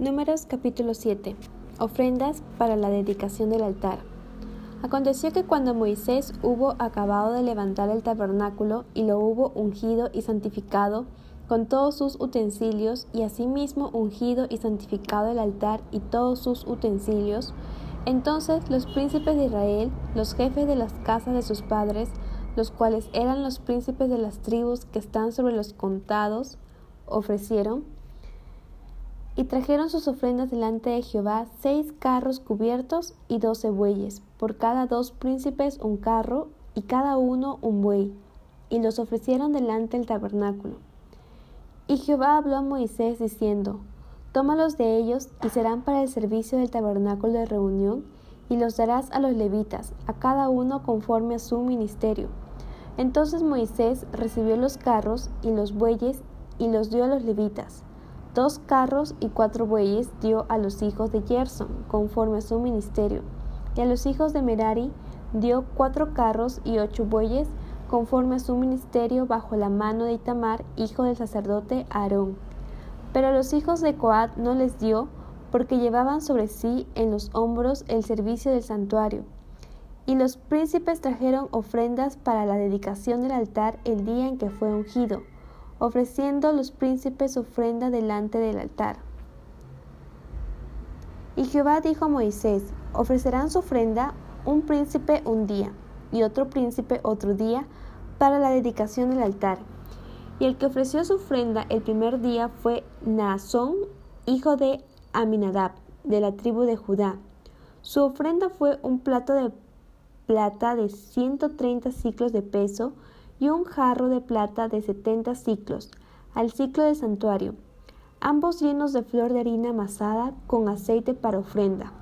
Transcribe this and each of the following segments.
Números capítulo 7. Ofrendas para la dedicación del altar. Aconteció que cuando Moisés hubo acabado de levantar el tabernáculo y lo hubo ungido y santificado con todos sus utensilios y asimismo ungido y santificado el altar y todos sus utensilios, entonces los príncipes de Israel, los jefes de las casas de sus padres, los cuales eran los príncipes de las tribus que están sobre los contados, ofrecieron y trajeron sus ofrendas delante de Jehová seis carros cubiertos y doce bueyes, por cada dos príncipes un carro y cada uno un buey, y los ofrecieron delante del tabernáculo. Y Jehová habló a Moisés diciendo, Tómalos de ellos y serán para el servicio del tabernáculo de reunión, y los darás a los levitas, a cada uno conforme a su ministerio. Entonces Moisés recibió los carros y los bueyes y los dio a los levitas Dos carros y cuatro bueyes dio a los hijos de Gerson, conforme a su ministerio, y a los hijos de Merari dio cuatro carros y ocho bueyes, conforme a su ministerio, bajo la mano de Itamar, hijo del sacerdote Aarón. Pero a los hijos de Coat no les dio, porque llevaban sobre sí en los hombros el servicio del santuario. Y los príncipes trajeron ofrendas para la dedicación del altar el día en que fue ungido ofreciendo los príncipes ofrenda delante del altar. Y Jehová dijo a Moisés, ofrecerán su ofrenda un príncipe un día y otro príncipe otro día para la dedicación del altar. Y el que ofreció su ofrenda el primer día fue Naasón, hijo de Aminadab, de la tribu de Judá. Su ofrenda fue un plato de plata de 130 ciclos de peso, y un jarro de plata de setenta ciclos, al ciclo del santuario, ambos llenos de flor de harina amasada con aceite para ofrenda.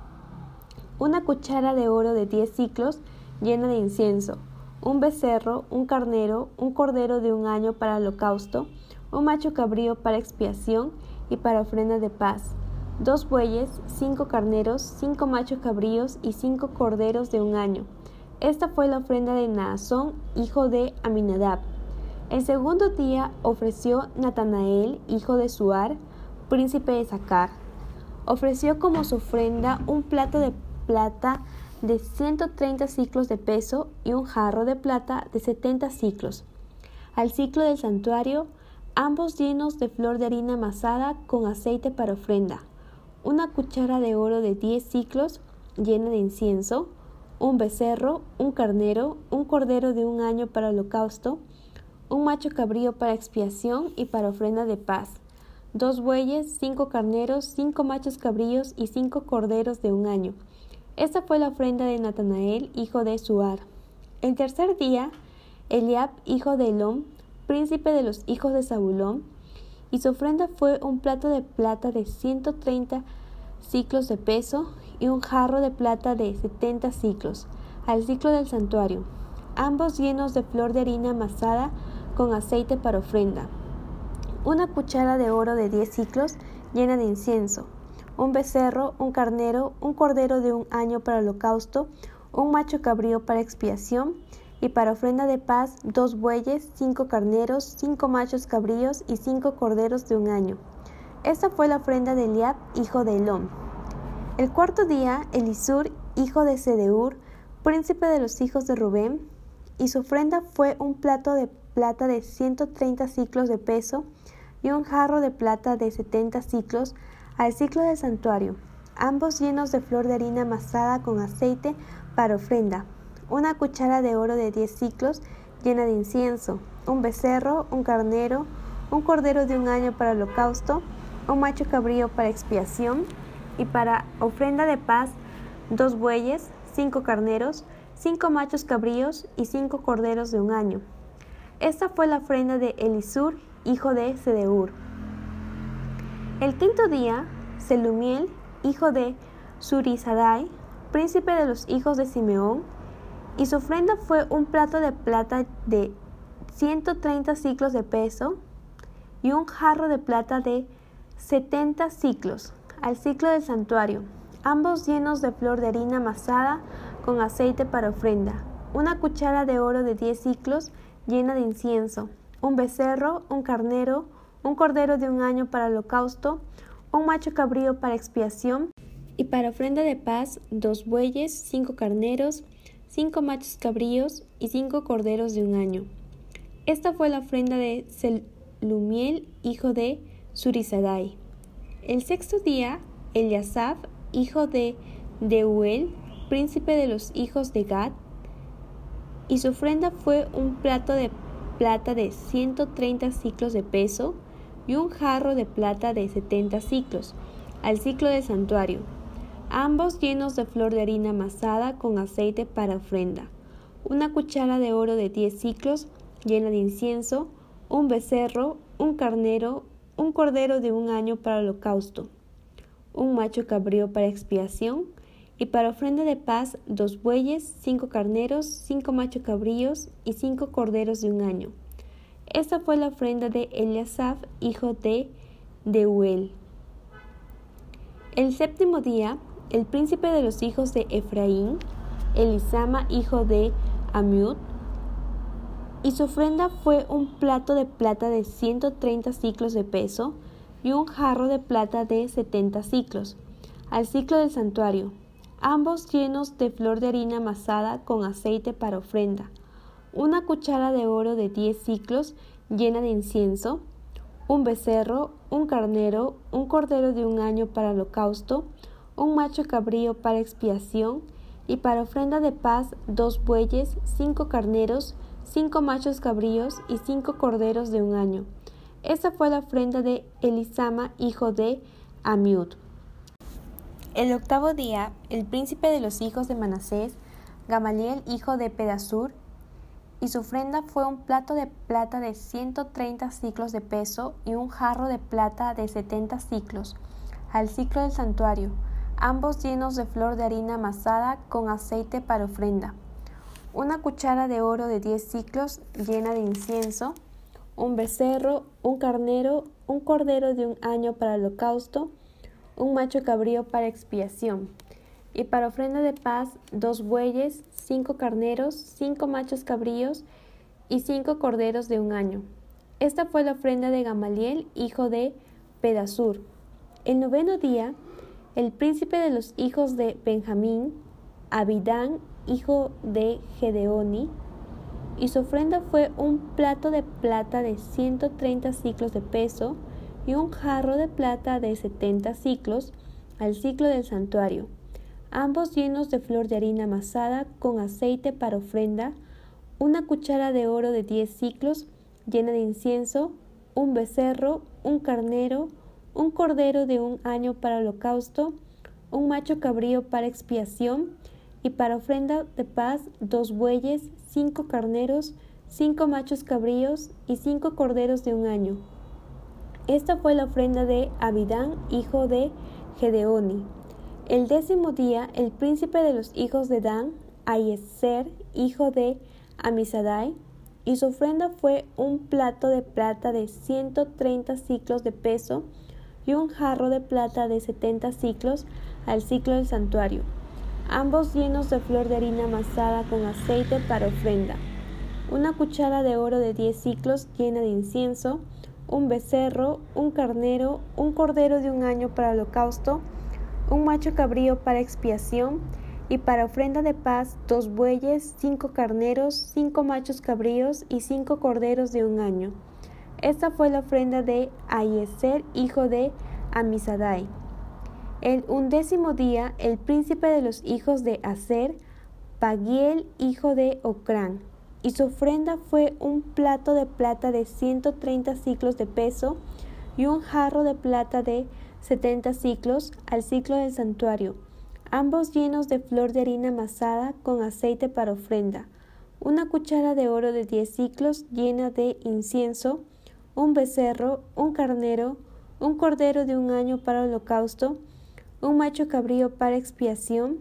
Una cuchara de oro de diez ciclos llena de incienso, un becerro, un carnero, un cordero de un año para holocausto, un macho cabrío para expiación y para ofrenda de paz, dos bueyes, cinco carneros, cinco machos cabríos y cinco corderos de un año, esta fue la ofrenda de Naasón, hijo de Aminadab. El segundo día ofreció Natanael, hijo de Suar, príncipe de Sacar. Ofreció como su ofrenda un plato de plata de 130 ciclos de peso y un jarro de plata de 70 ciclos. Al ciclo del santuario, ambos llenos de flor de harina amasada con aceite para ofrenda. Una cuchara de oro de 10 ciclos llena de incienso, un becerro, un carnero, un cordero de un año para holocausto, un macho cabrío para expiación y para ofrenda de paz, dos bueyes, cinco carneros, cinco machos cabríos y cinco corderos de un año. Esta fue la ofrenda de Natanael, hijo de Suar. El tercer día, Eliab, hijo de Elón, príncipe de los hijos de Zabulón, y su ofrenda fue un plato de plata de ciento treinta ciclos de peso y un jarro de plata de setenta ciclos, al ciclo del santuario, ambos llenos de flor de harina amasada con aceite para ofrenda. Una cuchara de oro de diez ciclos llena de incienso, un becerro, un carnero, un cordero de un año para holocausto, un macho cabrío para expiación, y para ofrenda de paz dos bueyes, cinco carneros, cinco machos cabríos y cinco corderos de un año. Esta fue la ofrenda de Eliab, hijo de Elón. El cuarto día, Elisur, hijo de Sedeur, príncipe de los hijos de Rubén, y su ofrenda fue un plato de plata de 130 ciclos de peso y un jarro de plata de 70 ciclos al ciclo del santuario, ambos llenos de flor de harina amasada con aceite para ofrenda, una cuchara de oro de 10 ciclos llena de incienso, un becerro, un carnero, un cordero de un año para holocausto, un macho cabrío para expiación, y para ofrenda de paz dos bueyes, cinco carneros, cinco machos cabríos y cinco corderos de un año. Esta fue la ofrenda de Elisur, hijo de Sedeur. El quinto día, Selumiel, hijo de Surizadai, príncipe de los hijos de Simeón, y su ofrenda fue un plato de plata de 130 ciclos de peso y un jarro de plata de 70 ciclos al ciclo del santuario, ambos llenos de flor de harina amasada con aceite para ofrenda, una cuchara de oro de diez ciclos llena de incienso, un becerro, un carnero, un cordero de un año para holocausto, un macho cabrío para expiación, y para ofrenda de paz dos bueyes, cinco carneros, cinco machos cabríos y cinco corderos de un año. Esta fue la ofrenda de Selumiel, hijo de Surizadai. El sexto día, Eliasaf, hijo de Deuel, príncipe de los hijos de Gad, y su ofrenda fue un plato de plata de 130 ciclos de peso y un jarro de plata de 70 ciclos, al ciclo del santuario, ambos llenos de flor de harina amasada con aceite para ofrenda, una cuchara de oro de 10 ciclos llena de incienso, un becerro, un carnero, un cordero de un año para holocausto, un macho cabrío para expiación, y para ofrenda de paz dos bueyes, cinco carneros, cinco machos cabríos y cinco corderos de un año. Esta fue la ofrenda de Eliasaf, hijo de Deuel. El séptimo día, el príncipe de los hijos de Efraín, Elisama, hijo de Amiud, y su ofrenda fue un plato de plata de 130 ciclos de peso y un jarro de plata de 70 ciclos, al ciclo del santuario, ambos llenos de flor de harina amasada con aceite para ofrenda, una cuchara de oro de 10 ciclos llena de incienso, un becerro, un carnero, un cordero de un año para holocausto, un macho cabrío para expiación, y para ofrenda de paz dos bueyes, cinco carneros, cinco machos cabríos y cinco corderos de un año. Esta fue la ofrenda de Elisama, hijo de Amiud. El octavo día, el príncipe de los hijos de Manasés, Gamaliel, hijo de Pedasur, y su ofrenda fue un plato de plata de 130 ciclos de peso y un jarro de plata de 70 ciclos, al ciclo del santuario, ambos llenos de flor de harina amasada con aceite para ofrenda, una cuchara de oro de 10 ciclos llena de incienso, un becerro, un carnero, un cordero de un año para el holocausto, un macho cabrío para expiación, y para ofrenda de paz dos bueyes, cinco carneros, cinco machos cabríos y cinco corderos de un año. Esta fue la ofrenda de Gamaliel, hijo de Pedasur. El noveno día, el príncipe de los hijos de Benjamín, Abidán, hijo de Gedeoni, y su ofrenda fue un plato de plata de 130 ciclos de peso, y un jarro de plata de setenta ciclos al ciclo del santuario, ambos llenos de flor de harina amasada con aceite para ofrenda, una cuchara de oro de diez ciclos llena de incienso, un becerro, un carnero, un cordero de un año para holocausto, un macho cabrío para expiación, y para ofrenda de paz dos bueyes, cinco carneros, cinco machos cabríos y cinco corderos de un año esta fue la ofrenda de Abidán, hijo de Gedeoni. El décimo día, el príncipe de los hijos de Dan, Ayeser, hijo de Amisadai, y su ofrenda fue un plato de plata de 130 ciclos de peso y un jarro de plata de 70 ciclos al ciclo del santuario, ambos llenos de flor de harina amasada con aceite para ofrenda, una cuchara de oro de 10 ciclos llena de incienso, un becerro, un carnero, un cordero de un año para holocausto, un macho cabrío para expiación, y para ofrenda de paz dos bueyes, cinco carneros, cinco machos cabríos y cinco corderos de un año. Esta fue la ofrenda de Ayeser, hijo de Amisadai. El undécimo día, el príncipe de los hijos de Aser, Pagiel, hijo de Ocrán y su ofrenda fue un plato de plata de 130 ciclos de peso y un jarro de plata de 70 ciclos al ciclo del santuario, ambos llenos de flor de harina amasada con aceite para ofrenda, una cuchara de oro de 10 ciclos llena de incienso, un becerro, un carnero, un cordero de un año para holocausto, un macho cabrío para expiación,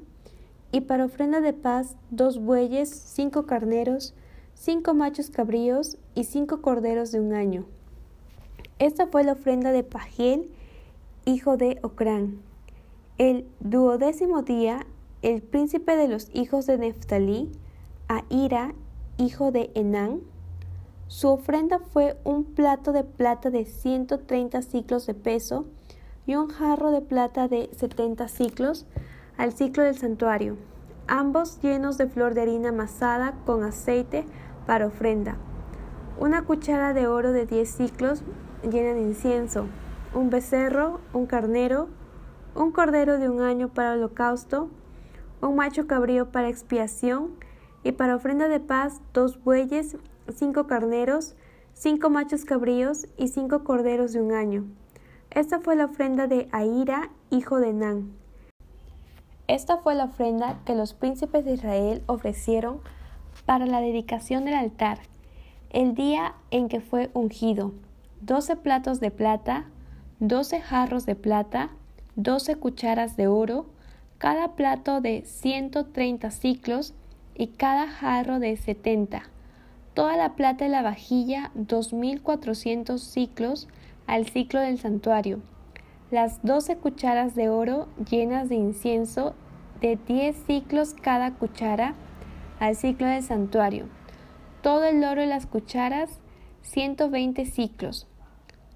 y para ofrenda de paz dos bueyes, cinco carneros, cinco machos cabríos y cinco corderos de un año. Esta fue la ofrenda de Pagiel, hijo de Ocrán. El duodécimo día, el príncipe de los hijos de Neftalí, Aira, hijo de Enán, su ofrenda fue un plato de plata de 130 ciclos de peso y un jarro de plata de setenta ciclos al ciclo del santuario, ambos llenos de flor de harina amasada con aceite para ofrenda, una cuchara de oro de diez ciclos llena de incienso, un becerro, un carnero, un cordero de un año para holocausto, un macho cabrío para expiación, y para ofrenda de paz dos bueyes, cinco carneros, cinco machos cabríos y cinco corderos de un año. Esta fue la ofrenda de Aira, hijo de Nan. Esta fue la ofrenda que los príncipes de Israel ofrecieron para la dedicación del altar, el día en que fue ungido, doce platos de plata, doce jarros de plata, doce cucharas de oro, cada plato de ciento treinta ciclos y cada jarro de setenta, toda la plata de la vajilla dos mil cuatrocientos ciclos al ciclo del santuario, las doce cucharas de oro llenas de incienso de diez ciclos cada cuchara al ciclo del santuario, todo el oro de las cucharas ciento veinte ciclos,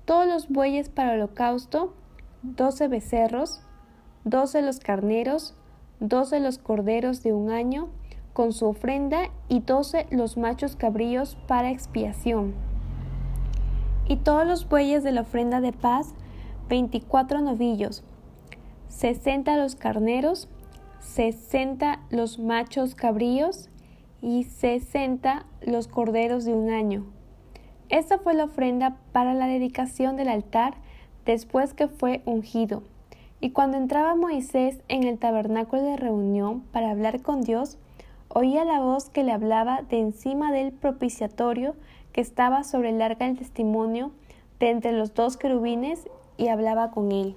todos los bueyes para holocausto, doce becerros, doce los carneros, doce los corderos de un año, con su ofrenda, y doce los machos cabríos para expiación. Y todos los bueyes de la ofrenda de paz, veinticuatro novillos, sesenta los carneros, sesenta los machos cabríos y sesenta los corderos de un año esta fue la ofrenda para la dedicación del altar después que fue ungido. Y cuando entraba Moisés en el tabernáculo de reunión para hablar con Dios, oía la voz que le hablaba de encima del propiciatorio que estaba sobre el arca del testimonio de entre los dos querubines y hablaba con él.